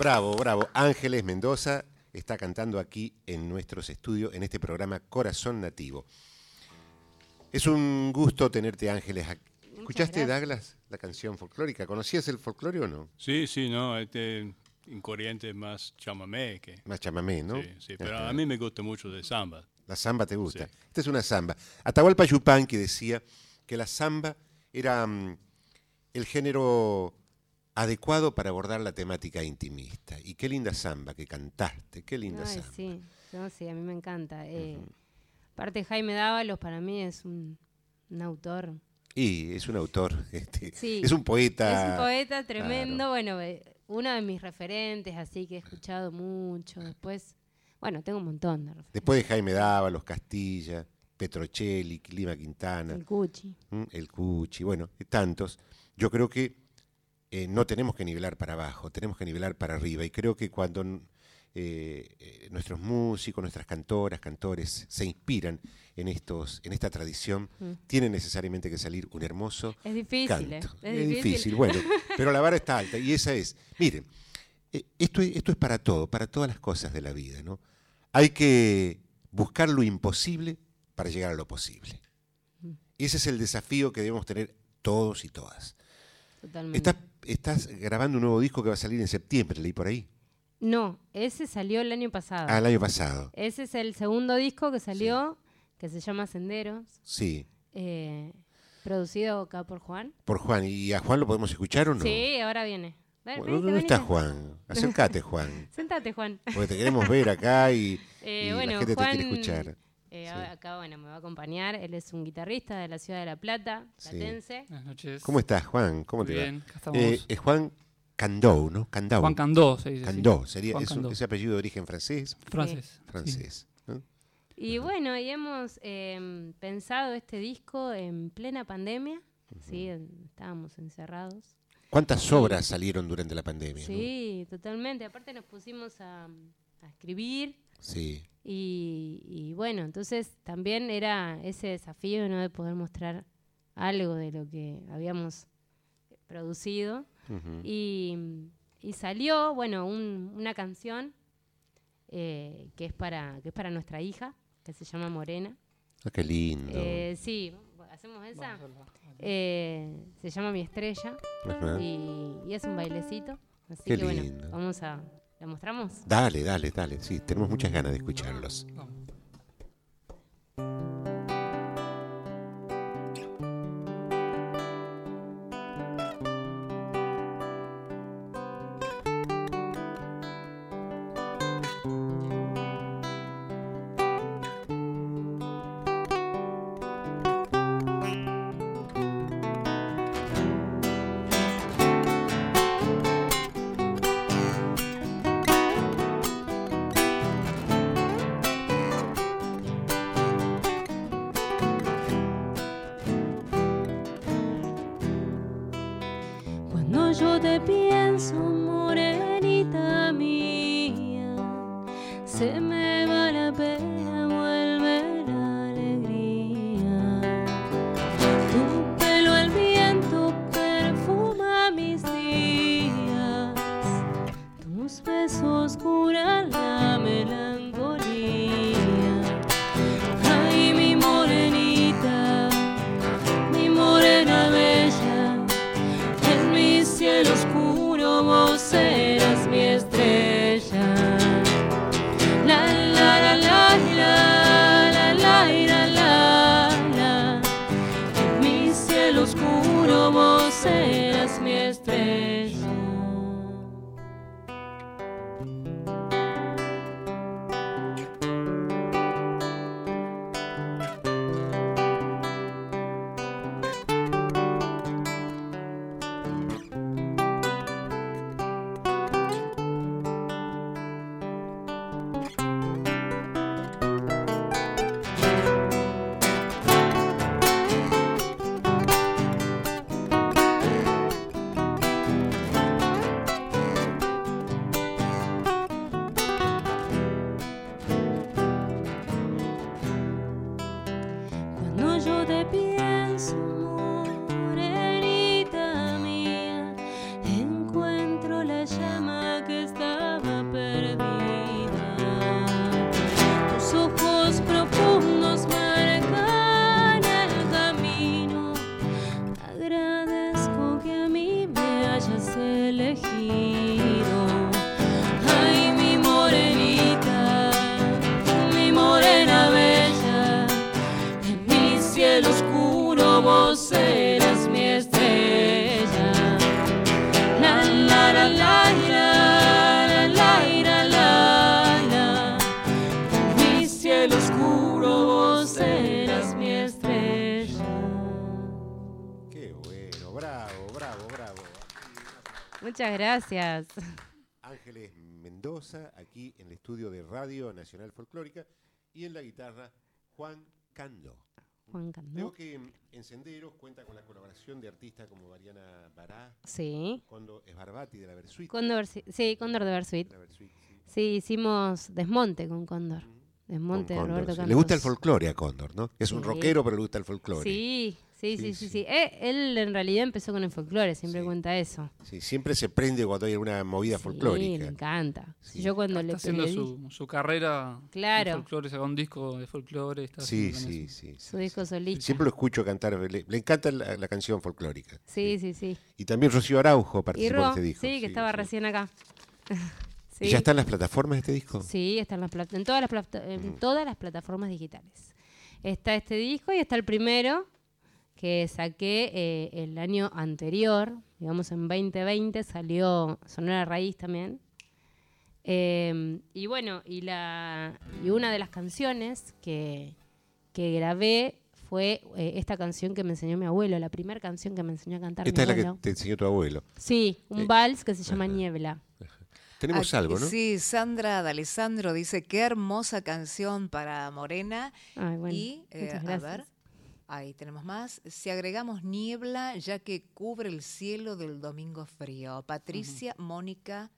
Speaker 2: Bravo, bravo. Ángeles Mendoza está cantando aquí en nuestros estudios, en este programa Corazón Nativo. Es un gusto tenerte, Ángeles. aquí. ¿Escuchaste,
Speaker 6: gracias.
Speaker 2: Douglas, la canción folclórica? ¿Conocías el folclore o no?
Speaker 5: Sí, sí, no, este en corriente más chamamé que...
Speaker 2: Más chamamé, ¿no?
Speaker 5: Sí, sí, pero
Speaker 2: Ajá.
Speaker 5: a mí me gusta mucho de samba.
Speaker 2: La samba te gusta.
Speaker 5: Sí.
Speaker 2: Esta es una samba. Atahualpa Yupanqui decía que la samba era mm, el género adecuado para abordar la temática intimista. Y qué linda samba que cantaste, qué linda
Speaker 6: Ay,
Speaker 2: samba.
Speaker 6: sí, no, sí, a mí me encanta. Eh, Aparte, Jaime Dávalos para mí es un, un autor.
Speaker 2: Y es un autor, este,
Speaker 6: Sí,
Speaker 2: es un poeta.
Speaker 6: Es un poeta tremendo,
Speaker 2: claro.
Speaker 6: bueno, eh, uno de mis referentes, así que he escuchado mucho. Después, bueno, tengo un montón de referentes.
Speaker 2: Después de Jaime Dávalos, Castilla, Petrocelli, Lima Quintana,
Speaker 6: El Cuchi.
Speaker 2: ¿m? el Cuchi, bueno, tantos. Yo creo que eh, no tenemos que nivelar para abajo, tenemos que nivelar para arriba. Y creo que cuando eh, eh, nuestros músicos, nuestras cantoras, cantores se inspiran en estos, en esta tradición,
Speaker 6: Mm.
Speaker 2: tiene necesariamente que salir un hermoso
Speaker 6: Es difícil,
Speaker 2: canto.
Speaker 6: ¿eh?
Speaker 2: Es,
Speaker 6: Es
Speaker 2: difícil.
Speaker 6: difícil.
Speaker 2: bueno, pero la vara está alta y esa es. Miren, esto, es- esto es para todo, para todas las cosas de la vida, ¿no? Hay que buscar lo imposible para llegar a lo posible.
Speaker 6: Mm.
Speaker 2: Ese es el desafío que debemos tener todos y todas.
Speaker 6: Totalmente.
Speaker 2: Estás grabando un nuevo disco que va a salir en septiembre, leí por ahí.
Speaker 6: No, ese salió el año pasado.
Speaker 2: Ah, el año pasado.
Speaker 6: Ese es el segundo disco que salió, que se llama Senderos,
Speaker 2: Sí,
Speaker 6: eh, producido acá por Juan.
Speaker 2: por Juan. ¿Y a Juan lo podemos escuchar o no?
Speaker 6: Sí, ahora viene.
Speaker 2: Bueno,
Speaker 6: venite,
Speaker 2: ¿Dónde
Speaker 6: venite.
Speaker 2: está Juan? Acércate, Juan.
Speaker 6: Sentate, Juan.
Speaker 2: Porque te queremos ver acá y,
Speaker 6: Eh,
Speaker 2: y
Speaker 6: bueno,
Speaker 2: la gente
Speaker 6: Juan,
Speaker 2: te quiere escuchar.
Speaker 6: Eh,
Speaker 2: Sí.
Speaker 6: Acá, bueno, me va a acompañar. Él es un guitarrista de la ciudad de La Plata,
Speaker 2: Sí.
Speaker 6: platense.
Speaker 7: Buenas noches.
Speaker 2: ¿Cómo estás, Juan? ¿Cómo te va?
Speaker 7: bien, acá estamos.
Speaker 2: Eh, es Juan Candou, ¿no? Candau.
Speaker 7: Juan Candó, se dice. sí.
Speaker 2: Candó, sería
Speaker 7: Juan
Speaker 2: es un-
Speaker 7: Candó.
Speaker 2: ese apellido de origen francés.
Speaker 7: Francés.
Speaker 2: Francés. ¿no?
Speaker 6: Y bueno, y hemos eh, pensado este disco en plena pandemia. Sí, en- estábamos encerrados.
Speaker 2: ¿Cuántas obras salieron durante la pandemia? no?
Speaker 6: Sí, totalmente. Aparte nos pusimos a, a escribir
Speaker 2: Sí.
Speaker 6: y, y bueno, entonces también era ese desafío ¿no? de poder mostrar algo de lo que habíamos producido. Y, y salió, bueno, un- una canción eh, que, es para, que es para nuestra hija, que se llama Morena.
Speaker 2: Ah, qué lindo.
Speaker 6: Eh, sí, ¿hacemos esa? Eh, se llama Mi Estrella y, y es un bailecito. Así
Speaker 2: Qué
Speaker 6: que bueno,
Speaker 2: lindo.
Speaker 6: vamos a... ¿La mostramos?
Speaker 2: Dale, dale, dale. Sí, tenemos muchas ganas de escucharlos.
Speaker 7: Vamos.
Speaker 6: Gracias.
Speaker 2: Ángeles Mendoza, aquí en el estudio de Radio Nacional Folclórica, y en la guitarra Juan Cando.
Speaker 6: Juan Candó.
Speaker 2: Veo que en en Senderos cuenta con la colaboración de artistas como Mariana Bará,
Speaker 6: Sí.
Speaker 2: Condo Esbarbati de la Versuit.
Speaker 6: Cóndor, sí, sí, Cóndor de Versuit.
Speaker 2: de la Versuit, sí.
Speaker 6: Sí, hicimos Desmonte con Cóndor. Desmonte
Speaker 2: Con
Speaker 6: de
Speaker 2: Cóndor,
Speaker 6: Roberto
Speaker 2: sí.
Speaker 6: Campos.
Speaker 2: Le gusta el folclore a Cóndor, ¿no? Es un
Speaker 6: Sí.
Speaker 2: rockero, pero le gusta el folclore.
Speaker 6: Sí, sí,
Speaker 2: Sí,
Speaker 6: sí, sí.
Speaker 2: sí.
Speaker 6: sí. Eh, él en realidad empezó con el folclore, siempre
Speaker 2: Sí.
Speaker 6: cuenta eso.
Speaker 2: Sí, siempre se prende cuando hay una movida
Speaker 6: Sí,
Speaker 2: folclórica.
Speaker 6: me encanta.
Speaker 2: Sí.
Speaker 6: Yo cuando le
Speaker 8: Está haciendo
Speaker 6: pedí
Speaker 8: su, su carrera
Speaker 6: Claro.
Speaker 8: de folclore, sacó un disco de folclore. Está
Speaker 2: Sí,
Speaker 8: haciendo
Speaker 2: sí,
Speaker 8: su-
Speaker 2: sí.
Speaker 6: su disco solista.
Speaker 2: Siempre lo escucho cantar, le, le encanta la, la canción folclórica.
Speaker 6: Sí, sí, sí.
Speaker 2: Y también Rocío Araujo participó
Speaker 6: Ro,
Speaker 2: en este disco.
Speaker 6: sí, que estaba
Speaker 2: sí.
Speaker 6: recién acá.
Speaker 2: ¿Y
Speaker 6: Sí.
Speaker 2: ya está en las plataformas este disco?
Speaker 6: Sí, está en, las en, todas las plata- en todas las plataformas digitales. Está este disco y está el primero que saqué eh, el año anterior, digamos en 2020, salió Sonora Raíz también. Eh, y bueno, y, la, y una de las canciones que, que grabé fue eh, esta canción que me enseñó mi abuelo, la primera canción que me enseñó a cantar
Speaker 2: Esta
Speaker 6: mi
Speaker 2: es la que te enseñó tu abuelo.
Speaker 6: Sí, un
Speaker 2: Eh,
Speaker 6: vals que se llama Niebla.
Speaker 2: Tenemos
Speaker 3: Aquí-
Speaker 2: algo, ¿no?
Speaker 3: Sí, Sandra D'Alessandro dice, qué hermosa canción para Morena.
Speaker 6: Ay, bueno,
Speaker 3: y, eh, a ver, ahí tenemos más. Si agregamos niebla, ya que cubre el cielo del domingo frío. Patricia Mónica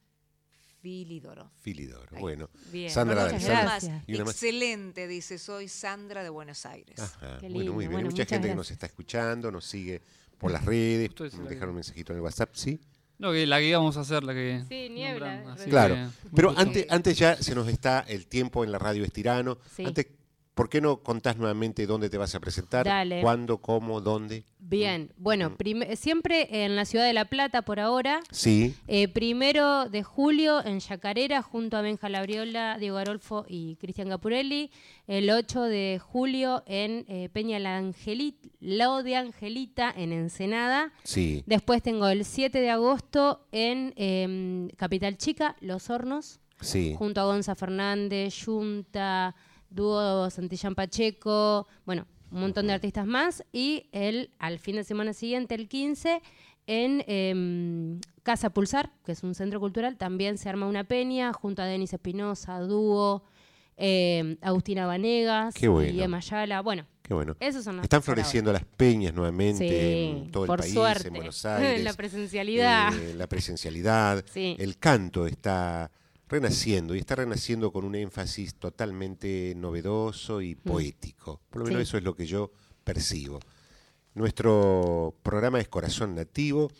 Speaker 3: Filidoro.
Speaker 2: Filidor.
Speaker 3: Ahí.
Speaker 2: Bueno,
Speaker 6: Bien,
Speaker 2: Sandra
Speaker 6: muchas gracias.
Speaker 3: Más,
Speaker 2: Y una más.
Speaker 3: excelente, dice, soy Sandra de Buenos Aires.
Speaker 2: Ajá,
Speaker 6: Qué
Speaker 2: bueno,
Speaker 6: lindo.
Speaker 2: muy bien.
Speaker 6: Bueno,
Speaker 2: Hay mucha
Speaker 6: muchas
Speaker 2: gente que nos está escuchando, nos sigue por las redes, nos dejaron un mensajito en el WhatsApp, ¿sí?
Speaker 8: No, que la que íbamos a hacer, la que.
Speaker 6: Sí, Niebla,
Speaker 8: nombran,
Speaker 6: re-
Speaker 8: así
Speaker 2: Claro,
Speaker 8: que,
Speaker 2: Pero antes, antes ya se nos está el tiempo en la radio estirano.
Speaker 6: Sí.
Speaker 2: Antes, ¿por qué no contás nuevamente dónde te vas a presentar?
Speaker 6: Dale.
Speaker 2: ¿Cuándo, cómo, dónde?
Speaker 6: Bien, bueno, prim- siempre en la ciudad de La Plata por ahora.
Speaker 2: Sí,
Speaker 6: Eh, primero de julio en Yacarera junto a Benja Labriola, Diego Arolfo y Cristian Capurelli. El 8 de julio en eh, Peña la Angelita, Lao de Angelita en Ensenada.
Speaker 2: sí.
Speaker 6: Después tengo el 7 de agosto en em, Capital Chica, Los Hornos,
Speaker 2: Sí,
Speaker 6: junto a Gonza Fernández, Junta, Dúo Santillán Pacheco, bueno, un montón de artistas más. Y el, al fin de semana siguiente, el 15, en em, Casa Pulsar, que es un centro cultural, también se arma una peña junto a Denis Espinosa, Dúo, em, Agustina Vanegas
Speaker 2: bueno.
Speaker 6: y Emma Yala. Bueno,
Speaker 2: qué bueno.
Speaker 6: esos son
Speaker 2: Están
Speaker 6: ahora.
Speaker 2: floreciendo las peñas nuevamente
Speaker 6: Sí,
Speaker 2: en todo el
Speaker 6: por
Speaker 2: país,
Speaker 6: suerte.
Speaker 2: en Buenos Aires.
Speaker 6: la presencialidad.
Speaker 2: eh, la presencialidad.
Speaker 6: Sí.
Speaker 2: El canto está renaciendo y está renaciendo con un énfasis totalmente novedoso y poético. Por lo menos
Speaker 6: Mm. Sí.
Speaker 2: eso es lo que yo percibo. Nuestro programa es Corazón Nativo.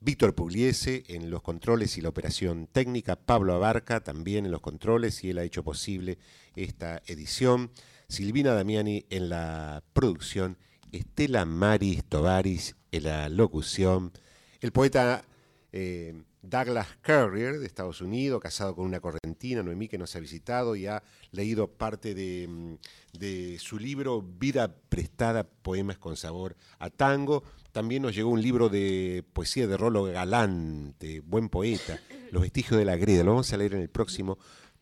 Speaker 2: Víctor Pugliese en los controles y la operación técnica, Pablo Abarca también en los controles y él ha hecho posible esta edición, Silvina Damiani en la producción, Estela Maris Tovaris en la locución, el poeta eh, Douglas Carrier de Estados Unidos, casado con una correntina, Noemí, que nos ha visitado y ha leído parte de, mm, de su libro Vida Prestada, Poemas con Sabor a Tango. También nos llegó un libro de poesía de Rolo Galante, buen poeta, Los vestigios de la greda. Lo vamos a leer en el próximo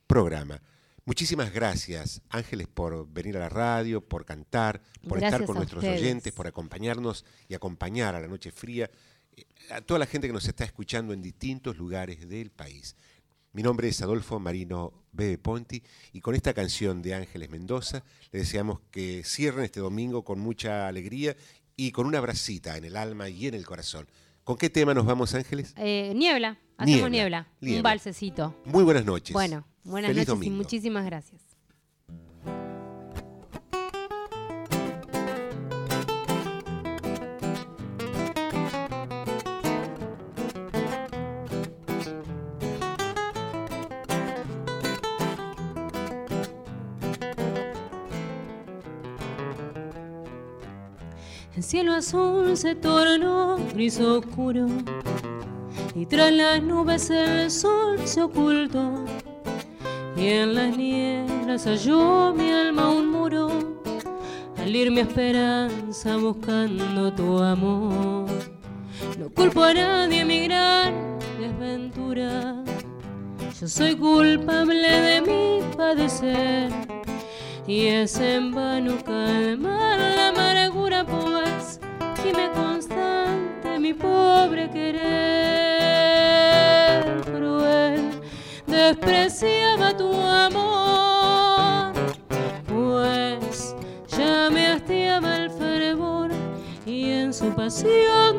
Speaker 2: programa. Muchísimas gracias, Ángeles, por venir a la radio, por cantar, por estar con nuestros
Speaker 6: ustedes.
Speaker 2: oyentes, por acompañarnos y acompañar a la noche fría a toda la gente que nos está escuchando en distintos lugares del país. Mi nombre es Adolfo Marino Bebe Ponti y con esta canción de Ángeles Mendoza le deseamos que cierren este domingo con mucha alegría y con una bracita en el alma y en el corazón. ¿Con qué tema nos vamos, Ángeles?
Speaker 6: Eh, niebla, hacemos
Speaker 2: Niebla,
Speaker 6: un balsecito.
Speaker 2: Muy buenas noches.
Speaker 6: Bueno, buenas
Speaker 2: Feliz
Speaker 6: noches
Speaker 2: domingo.
Speaker 6: y muchísimas gracias.
Speaker 7: El cielo azul se tornó gris oscuro y tras las nubes el sol se ocultó y en las nieblas halló mi alma un muro al ir mi esperanza buscando tu amor. No culpo a nadie mi gran desventura. Yo soy culpable de mi padecer y es en vano calmar la en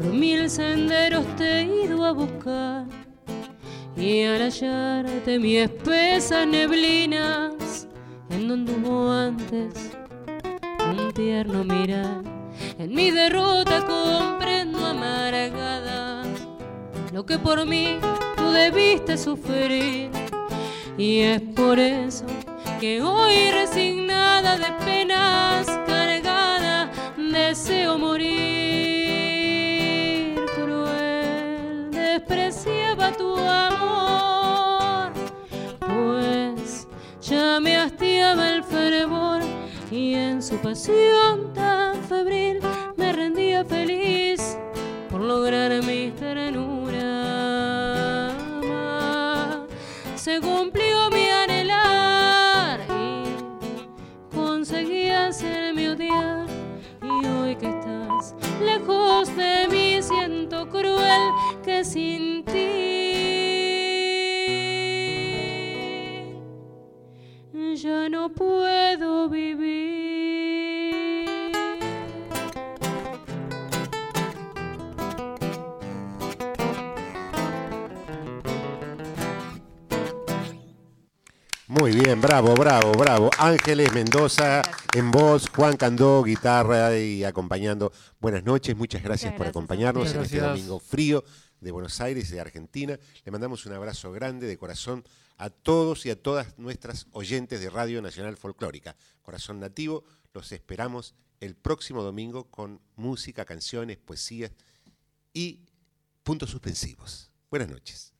Speaker 7: por mil senderos te he ido a buscar. Y al hallarte mi espesas neblinas, en donde hubo antes un tierno mirar. En mi derrota comprendo amargada lo que por mí tú debiste sufrir. Y es por eso que hoy resignada de penas cargada deseo morir tu amor pues ya me hastiaba el fervor y en su pasión tan febril me rendía feliz por lograr mis ternuras se cumplió mi anhelar y conseguí hacerme odiar. Y hoy que estás lejos de mí, siento cruel que sin no puedo vivir.
Speaker 2: Muy bien, bravo, bravo, bravo. Ángeles Mendoza en voz, Juan Candó, guitarra y acompañando. Buenas noches, muchas gracias
Speaker 3: Muchas
Speaker 2: por
Speaker 3: gracias.
Speaker 2: acompañarnos
Speaker 8: Muchas
Speaker 2: en este
Speaker 8: gracias.
Speaker 2: domingo frío de Buenos Aires y de Argentina. Le mandamos un abrazo grande de corazón a todos y a todas nuestras oyentes de Radio Nacional Folclórica. Corazón Nativo, los esperamos el próximo domingo con música, canciones, poesías y puntos suspensivos. Buenas noches.